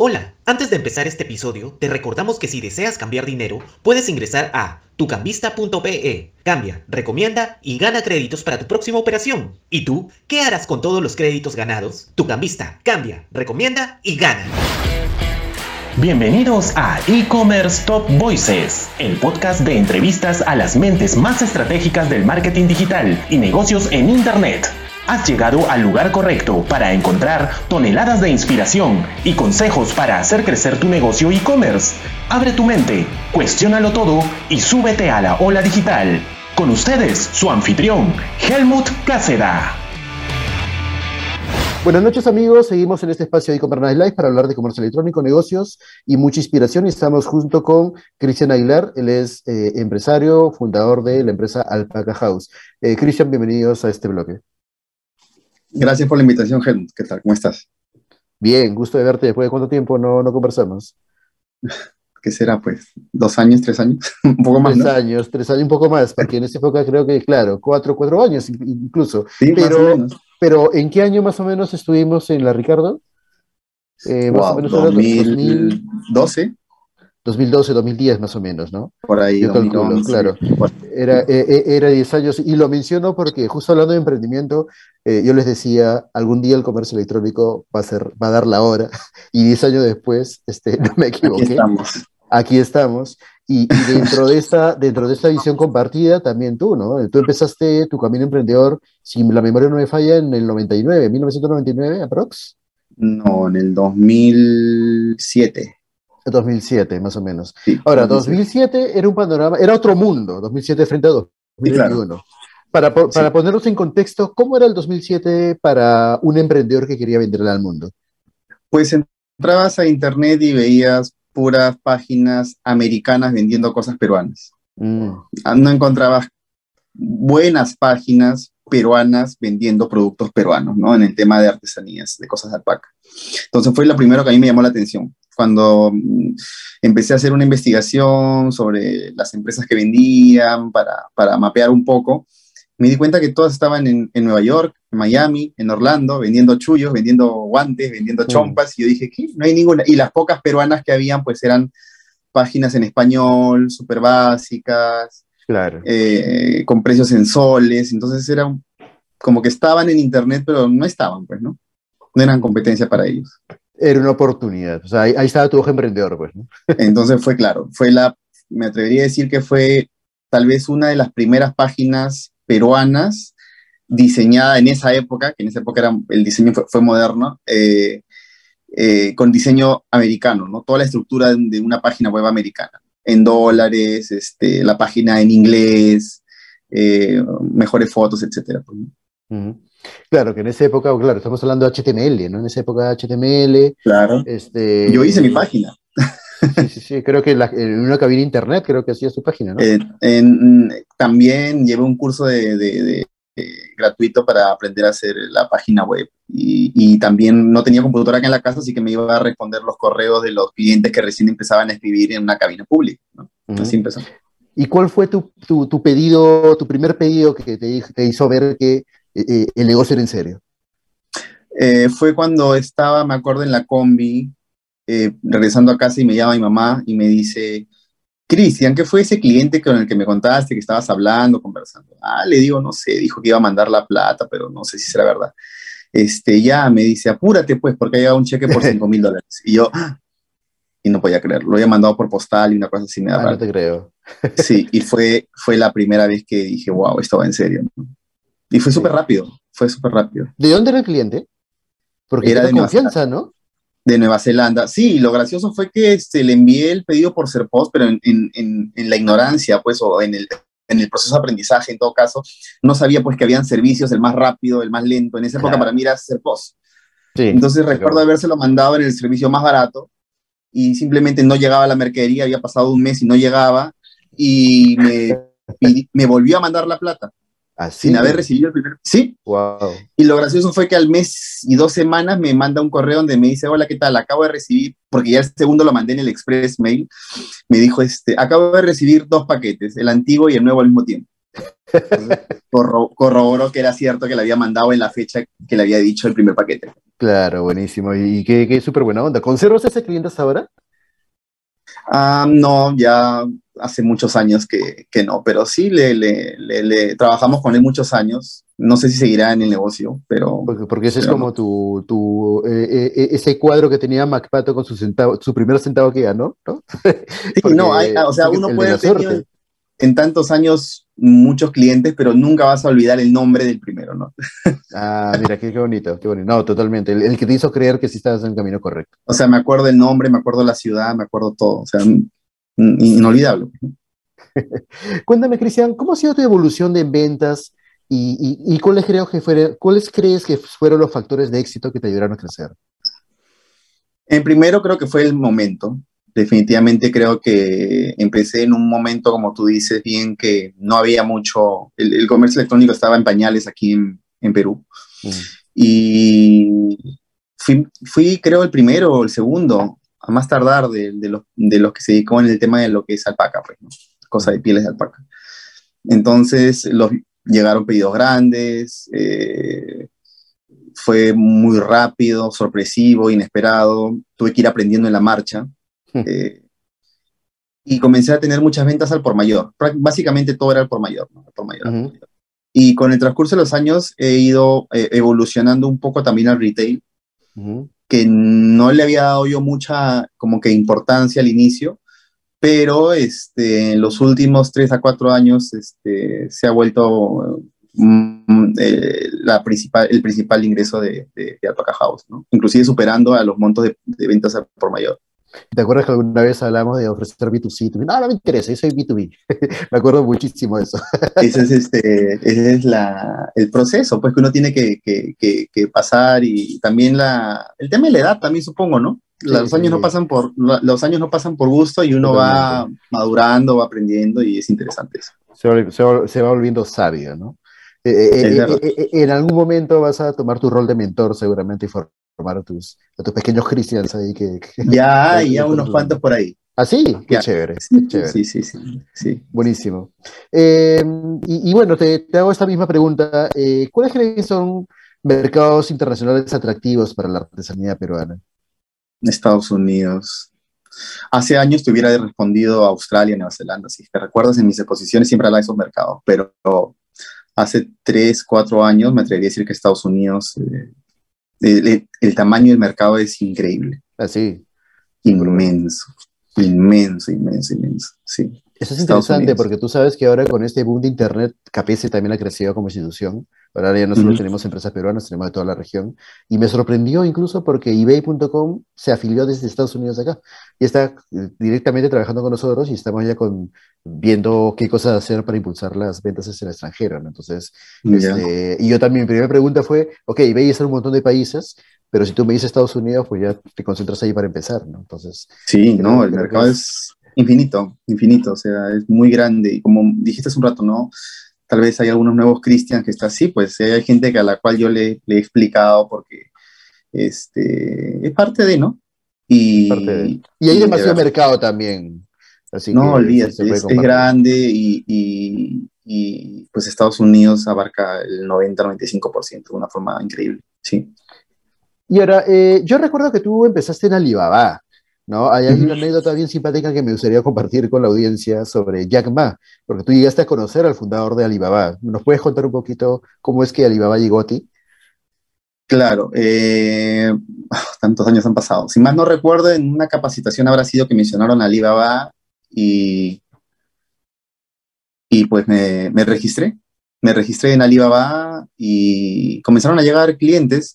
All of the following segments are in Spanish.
Hola, antes de empezar este episodio, te recordamos que si deseas cambiar dinero, puedes ingresar a tucambista.pe. Cambia, recomienda y gana créditos para tu próxima operación. ¿Y tú? ¿Qué harás con todos los créditos ganados? Tucambista, cambia, recomienda y gana. Bienvenidos a E-Commerce Top Voices, el podcast de entrevistas a las mentes más estratégicas del marketing digital y negocios en Internet. Has llegado al lugar correcto para encontrar toneladas de inspiración y consejos para hacer crecer tu negocio e-commerce. Abre tu mente, cuestiónalo todo y súbete a la ola digital. Con ustedes, su anfitrión, Helmut Cáceda. Buenas noches amigos, seguimos en este espacio de e-commerce Live para hablar de comercio electrónico, negocios y mucha inspiración estamos junto con Cristian Aguilar, él es eh, empresario, fundador de la empresa Alpaca House. Eh, Cristian, bienvenidos a este bloque. Gracias por la invitación, Helmut. ¿Qué tal? ¿Cómo estás? Bien, gusto de verte. ¿Después de cuánto tiempo no, no conversamos? ¿Qué será, pues? ¿Dos años, tres años? un poco más. Tres años, tres años, un poco más, porque en esa época creo que, claro, cuatro, cuatro años incluso. Sí, pero, más o menos. pero ¿en qué año más o menos estuvimos en la Ricardo? Eh, más o menos 2012. 2012, 2010 más o menos, ¿no? Por ahí, Yo calculo, claro. Era, eh, eh, era 10 años y lo menciono porque justo hablando de emprendimiento, eh, yo les decía, algún día el comercio electrónico va a, ser, va a dar la hora y 10 años después, este, no me equivoqué. Aquí estamos. Aquí estamos. Y, y, dentro, de esta, dentro de esta visión compartida, también tú, ¿no? Tú empezaste tu camino emprendedor, si la memoria no me falla, en el 99, 1999, aprox. No, en el 2007. 2007, más o menos. Sí, Ahora, 2007 era un panorama, era otro mundo, 2007 frente a 2021. Claro. Para, para sí. ponernos en contexto, ¿cómo era el 2007 para un emprendedor que quería venderle al mundo? Pues entrabas a internet y veías puras páginas americanas vendiendo cosas peruanas. Mm. No encontrabas buenas páginas peruanas vendiendo productos peruanos, ¿no? En el tema de artesanías, de cosas de alpaca. Entonces fue lo primero que a mí me llamó la atención cuando mm, empecé a hacer una investigación sobre las empresas que vendían para, para mapear un poco, me di cuenta que todas estaban en, en, Nueva York, en Miami, en Orlando, vendiendo chullos, vendiendo guantes, vendiendo chompas, mm. y yo dije, ¿qué? No hay ninguna. Y las pocas peruanas que habían, pues eran páginas en español, súper básicas, claro. eh, con precios en soles, entonces era como que estaban en Internet, pero no estaban, pues, ¿no? No eran competencia para ellos era una oportunidad. O sea, ahí, ahí, estaba tu ojo emprendedor, pues. ¿no? Entonces fue claro, fue la, me atrevería a decir que fue tal vez una de las primeras páginas peruanas diseñada en esa época, que en esa época era, el diseño fue, fue moderno, eh, eh, con diseño americano, ¿no? Toda la estructura de, de, una página web americana, en dólares, este, la página en inglés, eh, mejores fotos, etcétera. Uh -huh. Claro, que en esa época, claro, estamos hablando de HTML, ¿no? En esa época HTML. Claro. Este, Yo hice mi página. Sí, sí, sí, creo que la, en una cabina internet creo que hacía su página, ¿no? Eh, en, también llevé un curso de, de, de, de, gratuito para aprender a hacer la página web. Y, y, también no tenía computadora acá en la casa, así que me iba a responder los correos de los clientes que recién empezaban a escribir en una cabina pública, ¿no? Uh -huh. Así empezó. ¿Y cuál fue tu, tu, tu, pedido, tu primer pedido que te, te hizo ver que eh, el negocio era en serio? Eh, fue cuando estaba, me acuerdo, en la combi, eh, regresando a casa y me llama mi mamá y me dice, Cristian, ¿qué fue ese cliente con el que me contaste que estabas hablando, conversando? Ah, le digo, no sé, dijo que iba a mandar la plata, pero no sé si será verdad. Este, ya me dice, apúrate pues, porque ha llegado un cheque por 5 mil dólares. Y yo, y no podía creerlo, lo había mandado por postal y una cosa así me da ah, No te creo. sí, y fue, fue la primera vez que dije, wow, esto va en serio. ¿no? Y fue súper rápido, fue súper rápido. ¿De dónde era el cliente? Porque era de confianza, ¿no? De Nueva Zelanda. Sí, lo gracioso fue que se le envié el pedido por ser post, pero en, en, en, la ignorancia, pues, o en el, en el proceso de aprendizaje, en todo caso, no sabía, pues, que habían servicios, el más rápido, el más lento. En esa época, claro. para mí era ser post. Sí, Entonces, recuerdo claro. habérselo mandado en el servicio más barato y simplemente no llegaba la mercadería, había pasado un mes y no llegaba, y me, me volvió a mandar la plata. Así sin haber recibido el primer. Sí. Wow. Y lo gracioso fue que al mes y dos semanas me manda un correo donde me dice: Hola, ¿qué tal? Acabo de recibir, porque ya el segundo lo mandé en el Express Mail. Me dijo: este, Acabo de recibir dos paquetes, el antiguo y el nuevo al mismo tiempo. corroboró que era cierto que le había mandado en la fecha que le había dicho el primer paquete. Claro, buenísimo. Y qué, qué súper buena onda. ¿Conservas ese cliente hasta ahora? Ah, no, ya hace muchos años que, que no, pero sí le, le, le, trabajamos con él muchos años. No sé si seguirá en el negocio, pero... Porque, ese es como tu, tu eh, eh, ese cuadro que tenía MacPato con su centavo, su primer centavo que ganó, ¿no? sí, no, hay, o sea, uno puede tener en tantos años muchos clientes, pero nunca vas a olvidar el nombre del primero, ¿no? ah, mira, qué, bonito, qué bonito. No, totalmente. El, que te hizo creer que sí estabas en el camino correcto. O sea, me acuerdo el nombre, me acuerdo la ciudad, me acuerdo todo. O sea, inolvidable. Cuéntame, Cristian, ¿cómo ha sido tu evolución de ventas y, cuáles, creo que cuáles crees que fueron los factores de éxito que te ayudaron a crecer? En primero creo que fue el momento definitivamente creo que empecé en un momento, como tú dices bien, que no había mucho, el, comercio electrónico estaba en pañales aquí en, Perú. Mm. Y fui, creo, el primero o el segundo, a más tardar, de, los, de, los, que se dedicó en el tema de lo que es alpaca, pues, cosa de pieles de alpaca. Entonces, los, llegaron pedidos grandes, eh, fue muy rápido, sorpresivo, inesperado, tuve que ir aprendiendo en la marcha eh, y comencé a tener muchas ventas al por mayor. Básicamente todo era al por mayor. por mayor, Y con el transcurso de los años he ido eh, evolucionando un poco también al retail, que no le había dado yo mucha como que importancia al inicio, pero este, en los últimos tres a cuatro años este, se ha vuelto mm, eh, la principal, el principal ingreso de, de, Alpaca House, ¿no? inclusive superando a los montos de, de ventas por mayor. ¿Te acuerdas que alguna vez hablamos de ofrecer B2C? No, no me interesa, yo soy B2B. me acuerdo muchísimo de eso. ese es, este, ese es la, el proceso, pues que uno tiene que, que, que, pasar y también la, el tema de la edad también supongo, ¿no? los años no pasan por los años no pasan por gusto y uno va madurando, va aprendiendo y es interesante eso. Se va, se va, volviendo sabio, ¿no? Eh, eh, eh, en algún momento vas a tomar tu rol de mentor seguramente y formar a tus, a tus pequeños cristianos ahí que... ya hay, ya unos cuantos por ahí. ¿Ah, sí? Qué chévere, sí, Sí, sí, sí, Buenísimo. Eh, y, bueno, te, hago esta misma pregunta. Eh, ¿Cuáles crees que son mercados internacionales atractivos para la artesanía peruana? Estados Unidos. Hace años te hubiera respondido a Australia, Nueva Zelanda. Si te recuerdas, en mis exposiciones siempre hablaba de esos mercados, pero hace tres, cuatro años me atrevería a decir que Estados Unidos eh, el, tamaño del mercado es increíble. Así. Inmenso, inmenso, inmenso, inmenso. Sí. Eso es interesante porque tú sabes que ahora con este boom de Internet, KPS también ha crecido como institución. Ahora ya no solo tenemos empresas peruanas, tenemos de toda la región. Y me sorprendió incluso porque eBay.com se afilió desde Estados Unidos acá y está eh, directamente trabajando con nosotros y estamos ya con, viendo qué cosas hacer para impulsar las ventas en el extranjero. Entonces, este, y yo también, mi primera pregunta fue, ok, eBay es en un montón de países, pero si tú me dices Estados Unidos, pues ya te concentras ahí para empezar, ¿no? Entonces. Sí, no, el mercado es infinito, infinito, o sea, es muy grande. Y como dijiste hace un rato, ¿no? Tal vez hay algunos nuevos cristianos que está así, pues hay gente a la cual yo le, he explicado porque este, es parte de, ¿no? Y, y hay demasiado mercado también. Así no, olvídate, es, grande y, y, pues Estados Unidos abarca el 90-95% de una forma increíble, sí. Y ahora, eh, yo recuerdo que tú empezaste en Alibaba. ¿No? Hay una anécdota bien simpática que me gustaría compartir con la audiencia sobre Jack Ma, porque tú llegaste a conocer al fundador de Alibaba. ¿Nos puedes contar un poquito cómo es que Alibaba llegó a ti? Claro, eh, tantos años han pasado. Si más no recuerdo, en una capacitación habrá sido que mencionaron a Alibaba y, y pues me, me registré. Me registré en Alibaba y comenzaron a llegar clientes.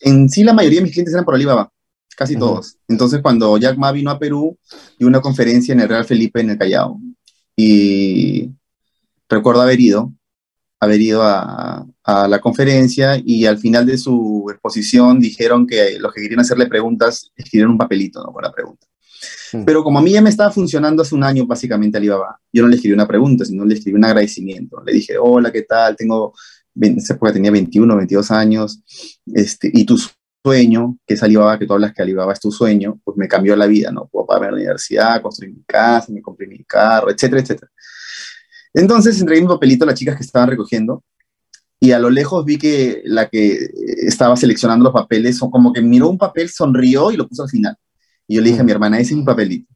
En sí, la mayoría de mis clientes eran por Alibaba casi todos. Entonces, cuando Jack Ma vino a Perú, y una conferencia en el Real Felipe en el Callao. Y recuerdo haber ido, haber ido a, a, la conferencia y al final de su exposición dijeron que los que querían hacerle preguntas escribieron un papelito ¿no? con la pregunta. Pero como a mí ya me estaba funcionando hace un año básicamente Alibaba, yo no le escribí una pregunta, sino le escribí un agradecimiento. Le dije, hola, ¿qué tal? Tengo, época tenía 21, 22 años, este, y tus sueño, que es Alibaba, que tú hablas que Alibaba es tu sueño, pues me cambió la vida, ¿no? Puedo pagar la universidad, construir mi casa, me compré mi carro, etcétera, etcétera. Entonces entregué mi papelito a las chicas que estaban recogiendo y a lo lejos vi que la que estaba seleccionando los papeles, como que miró un papel, sonrió y lo puso al final. Y yo le dije a mi hermana, ese es mi papelito.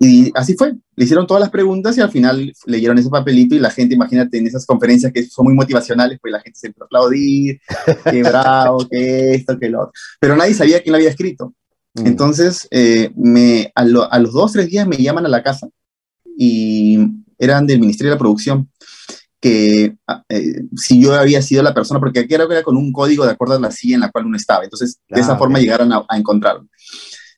Y así fue, le hicieron todas las preguntas y al final leyeron ese papelito y la gente, imagínate, en esas conferencias que son muy motivacionales, pues la gente se empezó a aplaudir, qué bravo, qué esto, qué lo otro. Pero nadie sabía quién lo había escrito. Mm. Entonces, eh, me, a, a, los dos, tres días me llaman a la casa y eran del Ministerio de la Producción que ah, eh, si yo había sido la persona, porque aquí era, era con un código de acuerdo a la silla en la cual uno estaba. Entonces, de esa ah, forma llegaron a, a encontrarlo.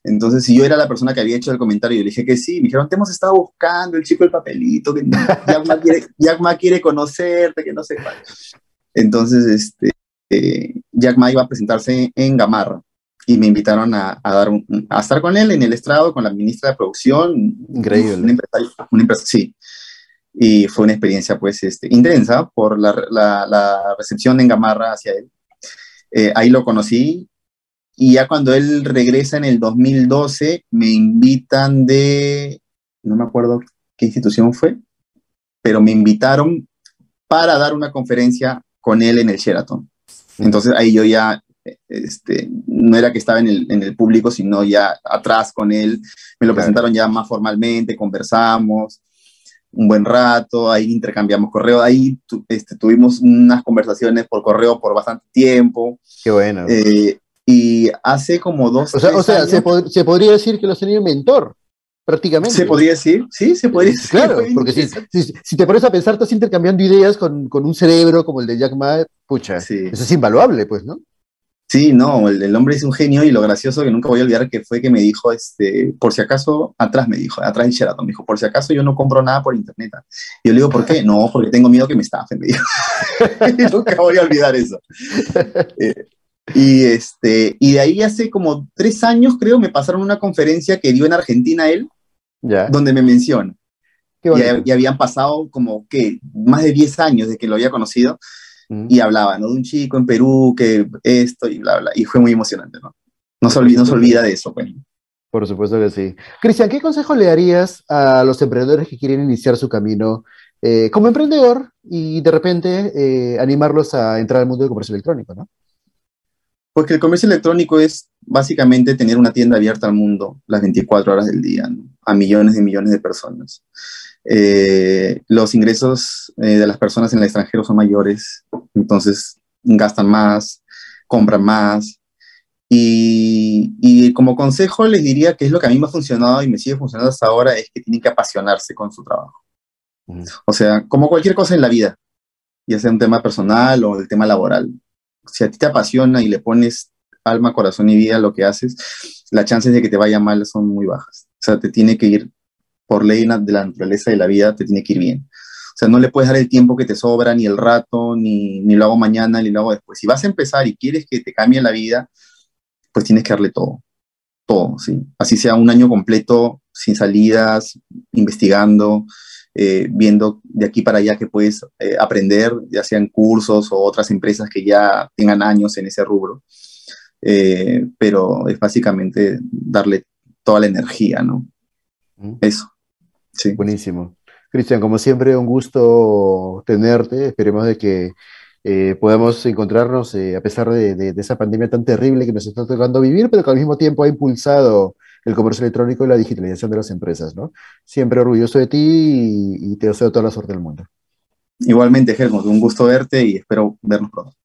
Entonces, si yo era la persona que había hecho el comentario, yo le dije que sí, me dijeron, te hemos estado buscando, el chico del papelito, que Jack Ma quiere, quiere, conocerte, que no sé cuál. Entonces, este, eh, Jack Ma iba a presentarse en Gamarra y me invitaron a, a dar a estar con él en el estrado, con la ministra de producción. Increíble. Un empresario, un empresario, sí. Y fue una experiencia, pues, este, intensa por la, la, la recepción en Gamarra hacia él. Eh, ahí lo conocí, y ya cuando él regresa en el 2012, me invitan de, no me acuerdo qué institución fue, pero me invitaron para dar una conferencia con él en el Sheraton. Entonces ahí yo ya, este, no era que estaba en el, en el público, sino ya atrás con él. Me lo presentaron ya más formalmente, conversamos un buen rato, ahí intercambiamos correo, ahí este, tuvimos unas conversaciones por correo por bastante tiempo. Qué bueno. Eh, y hace como dos. O sea, o sea se, se, podría decir que lo has tenido mentor, prácticamente. Se podría decir, sí, se podría decir. Claro, porque si, si, te pones a pensar, estás intercambiando ideas con, con, un cerebro como el de Jack Ma, pucha, eso es invaluable, pues, ¿no? Sí, no, el, el, hombre es un genio y lo gracioso que nunca voy a olvidar que fue que me dijo, este, por si acaso, atrás me dijo, atrás en Sheraton, me dijo, por si acaso yo no compro nada por internet. Y yo le digo, ¿por qué? No, porque tengo miedo que me estafen, me dijo. nunca voy a olvidar eso. Eh, y, este, y de ahí hace como tres años, creo, me pasaron una conferencia que dio en Argentina él, donde me menciona. Y, habían pasado como que más de 10 años de que lo había conocido mm. y hablaba, ¿no? De un chico en Perú que esto y bla, bla. Y fue muy emocionante, ¿no? No se olvida, no se olvida de eso, pues. Por supuesto que sí. Cristian, ¿qué consejo le darías a los emprendedores que quieren iniciar su camino eh, como emprendedor y de repente eh, animarlos a entrar al mundo del comercio electrónico, ¿no? Porque el comercio electrónico es básicamente tener una tienda abierta al mundo las 24 horas del día, a millones y millones de personas. Eh, los ingresos eh, de las personas en el extranjero son mayores, entonces gastan más, compran más. Y, y, como consejo les diría que es lo que a mí me ha funcionado y me sigue funcionando hasta ahora, es que tienen que apasionarse con su trabajo. O sea, como cualquier cosa en la vida, ya sea un tema personal o el tema laboral si a ti te apasiona y le pones alma, corazón y vida a lo que haces, las chances de que te vaya mal son muy bajas. O sea, te tiene que ir, por ley de la naturaleza de la vida, te tiene que ir bien. O sea, no le puedes dar el tiempo que te sobra, ni el rato, ni, ni lo hago mañana, ni lo hago después. Si vas a empezar y quieres que te cambie la vida, pues tienes que darle todo, todo, ¿sí? Así sea un año completo, sin salidas, investigando, eh, viendo de aquí para allá que puedes eh, aprender, ya sean cursos o otras empresas que ya tengan años en ese rubro. Eh, pero es básicamente darle toda la energía, ¿no? Eso. Sí. Buenísimo. Cristian, como siempre, un gusto tenerte. Esperemos de que podamos encontrarnos a pesar de, de, esa pandemia tan terrible que nos está tocando vivir, pero que al mismo tiempo ha impulsado el comercio electrónico y la digitalización de las empresas, ¿no? Siempre orgulloso de ti y, te deseo toda la suerte del mundo. Igualmente, Helmut, un gusto verte y espero vernos pronto.